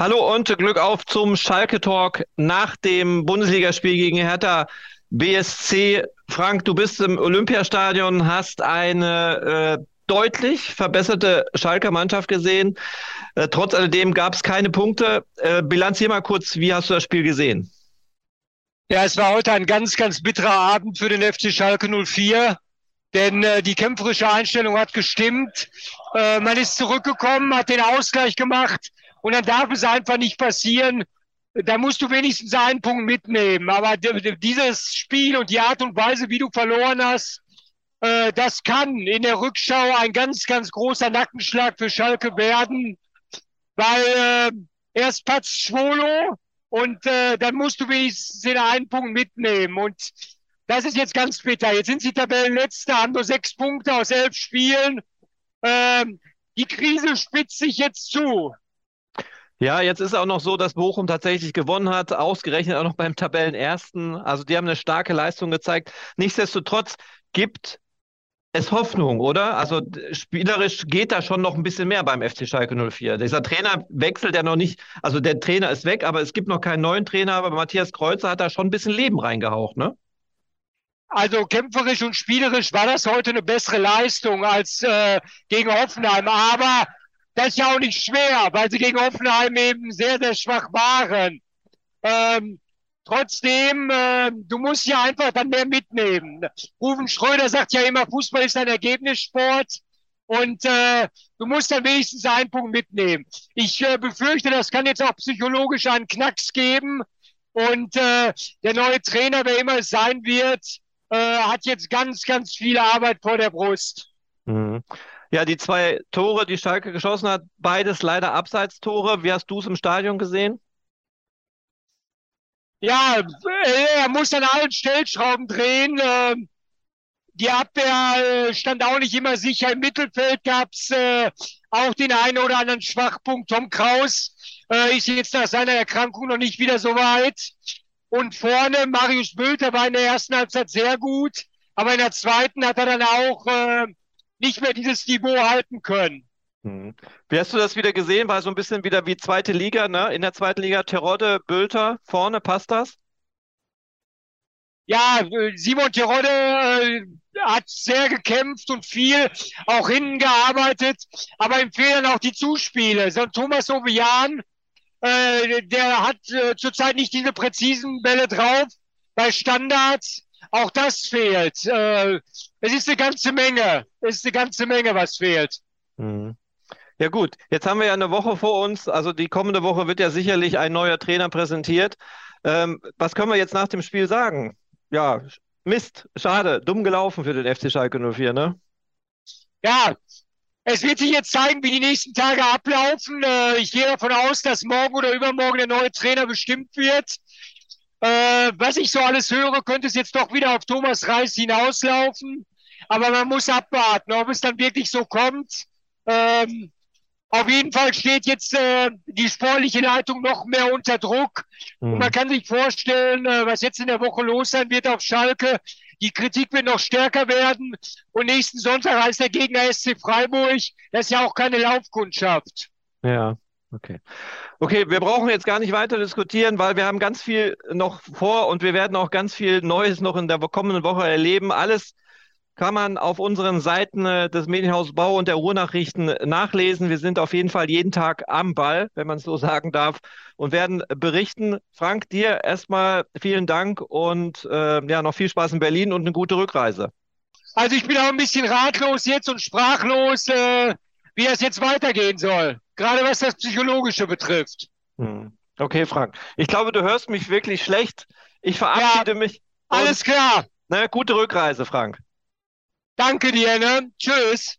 Hallo und Glück auf zum Schalke Talk nach dem Bundesligaspiel gegen Hertha BSC. Frank, du bist im Olympiastadion, hast eine äh, deutlich verbesserte Schalker Mannschaft gesehen. Äh, trotz alledem gab es keine Punkte. Äh, bilanzier mal kurz, wie hast du das Spiel gesehen? Ja, es war heute ein ganz, ganz bitterer Abend für den FC Schalke 04, denn äh, die kämpferische Einstellung hat gestimmt. Äh, man ist zurückgekommen, hat den Ausgleich gemacht und dann darf es einfach nicht passieren. Da musst du wenigstens einen Punkt mitnehmen. Aber dieses Spiel und die Art und Weise, wie du verloren hast, äh, das kann in der Rückschau ein ganz, ganz großer Nackenschlag für Schalke werden, weil äh, erst Patz Schwolo und äh, dann musst du wenigstens den einen Punkt mitnehmen. Und das ist jetzt ganz bitter. Jetzt sind sie Tabellenletzte, haben nur sechs Punkte aus elf Spielen. Ähm, die Krise spitzt sich jetzt zu. Ja, jetzt ist auch noch so, dass Bochum tatsächlich gewonnen hat, ausgerechnet auch noch beim Tabellenersten. Also die haben eine starke Leistung gezeigt. Nichtsdestotrotz gibt es Hoffnung, oder? Also spielerisch geht da schon noch ein bisschen mehr beim FC Schalke 04. Dieser Trainer wechselt ja noch nicht, also der Trainer ist weg, aber es gibt noch keinen neuen Trainer, aber Matthias Kreuzer hat da schon ein bisschen Leben reingehaucht, ne? Also kämpferisch und spielerisch war das heute eine bessere Leistung als äh, gegen Hoffenheim, aber das ist ja auch nicht schwer, weil sie gegen Hoffenheim eben sehr, sehr schwach waren. Ähm, trotzdem, äh, du musst ja einfach dann mehr mitnehmen. Rufen Schröder sagt ja immer, Fußball ist ein Ergebnissport. Und äh, du musst dann wenigstens einen Punkt mitnehmen. Ich äh, befürchte, das kann jetzt auch psychologisch einen Knacks geben. Und äh, der neue Trainer, wer immer es sein wird, äh, hat jetzt ganz, ganz viel Arbeit vor der Brust. Mhm. Ja, die zwei Tore, die Schalke geschossen hat, beides leider Abseitstore. Wie hast du es im Stadion gesehen? Ja, er muss an allen Stellschrauben drehen. Ähm, die Abwehr äh, stand auch nicht immer sicher. Im Mittelfeld gab es äh, auch den einen oder anderen Schwachpunkt. Tom Kraus äh, ist jetzt nach seiner Erkrankung noch nicht wieder so weit. Und vorne Marius Bülter war in der ersten Halbzeit sehr gut, aber in der zweiten hat er dann auch nicht mehr dieses Niveau halten können. Hm. Wie hast du das wieder gesehen? War so ein bisschen wieder wie zweite Liga, ne? In der zweiten Liga Terodde, Bülter, vorne, passt das? Ja, Simon Terodde äh, hat sehr gekämpft und viel auch hinten gearbeitet, aber ihm fehlen auch die Zuspiele. So Thomas Ovian, äh, der hat äh, zurzeit nicht diese präzisen Bälle drauf bei Standards. Auch das fehlt. Äh, es ist eine ganze Menge. Es ist eine ganze Menge, was fehlt. Mhm. Ja gut, jetzt haben wir ja eine Woche vor uns. Also die kommende Woche wird ja sicherlich ein neuer Trainer präsentiert. Ähm, was können wir jetzt nach dem Spiel sagen? Ja, Mist, schade, dumm gelaufen für den FC Schalke 04, ne? Ja, es wird sich jetzt zeigen, wie die nächsten Tage ablaufen. Äh, ich gehe davon aus, dass morgen oder übermorgen der neue Trainer bestimmt wird. Äh, was ich so alles höre, könnte es jetzt doch wieder auf Thomas Reis hinauslaufen. Aber man muss abwarten, ob es dann wirklich so kommt. Ähm, auf jeden Fall steht jetzt äh, die sportliche Leitung noch mehr unter Druck. Mhm. Und man kann sich vorstellen, äh, was jetzt in der Woche los sein wird auf Schalke. Die Kritik wird noch stärker werden. Und nächsten Sonntag heißt der Gegner SC Freiburg. Das ist ja auch keine Laufkundschaft. Ja, okay. Okay, wir brauchen jetzt gar nicht weiter diskutieren, weil wir haben ganz viel noch vor und wir werden auch ganz viel Neues noch in der kommenden Woche erleben. Alles kann man auf unseren Seiten äh, des Medienhaus Bau und der Ruhrnachrichten nachlesen. Wir sind auf jeden Fall jeden Tag am Ball, wenn man es so sagen darf, und werden berichten. Frank, dir erstmal vielen Dank und äh, ja, noch viel Spaß in Berlin und eine gute Rückreise. Also ich bin auch ein bisschen ratlos jetzt und sprachlos, äh, wie es jetzt weitergehen soll gerade was das Psychologische betrifft. Hm. Okay, Frank. Ich glaube, du hörst mich wirklich schlecht. Ich verabschiede ja, mich. Alles klar. Ne, gute Rückreise, Frank. Danke dir, ne? Tschüss.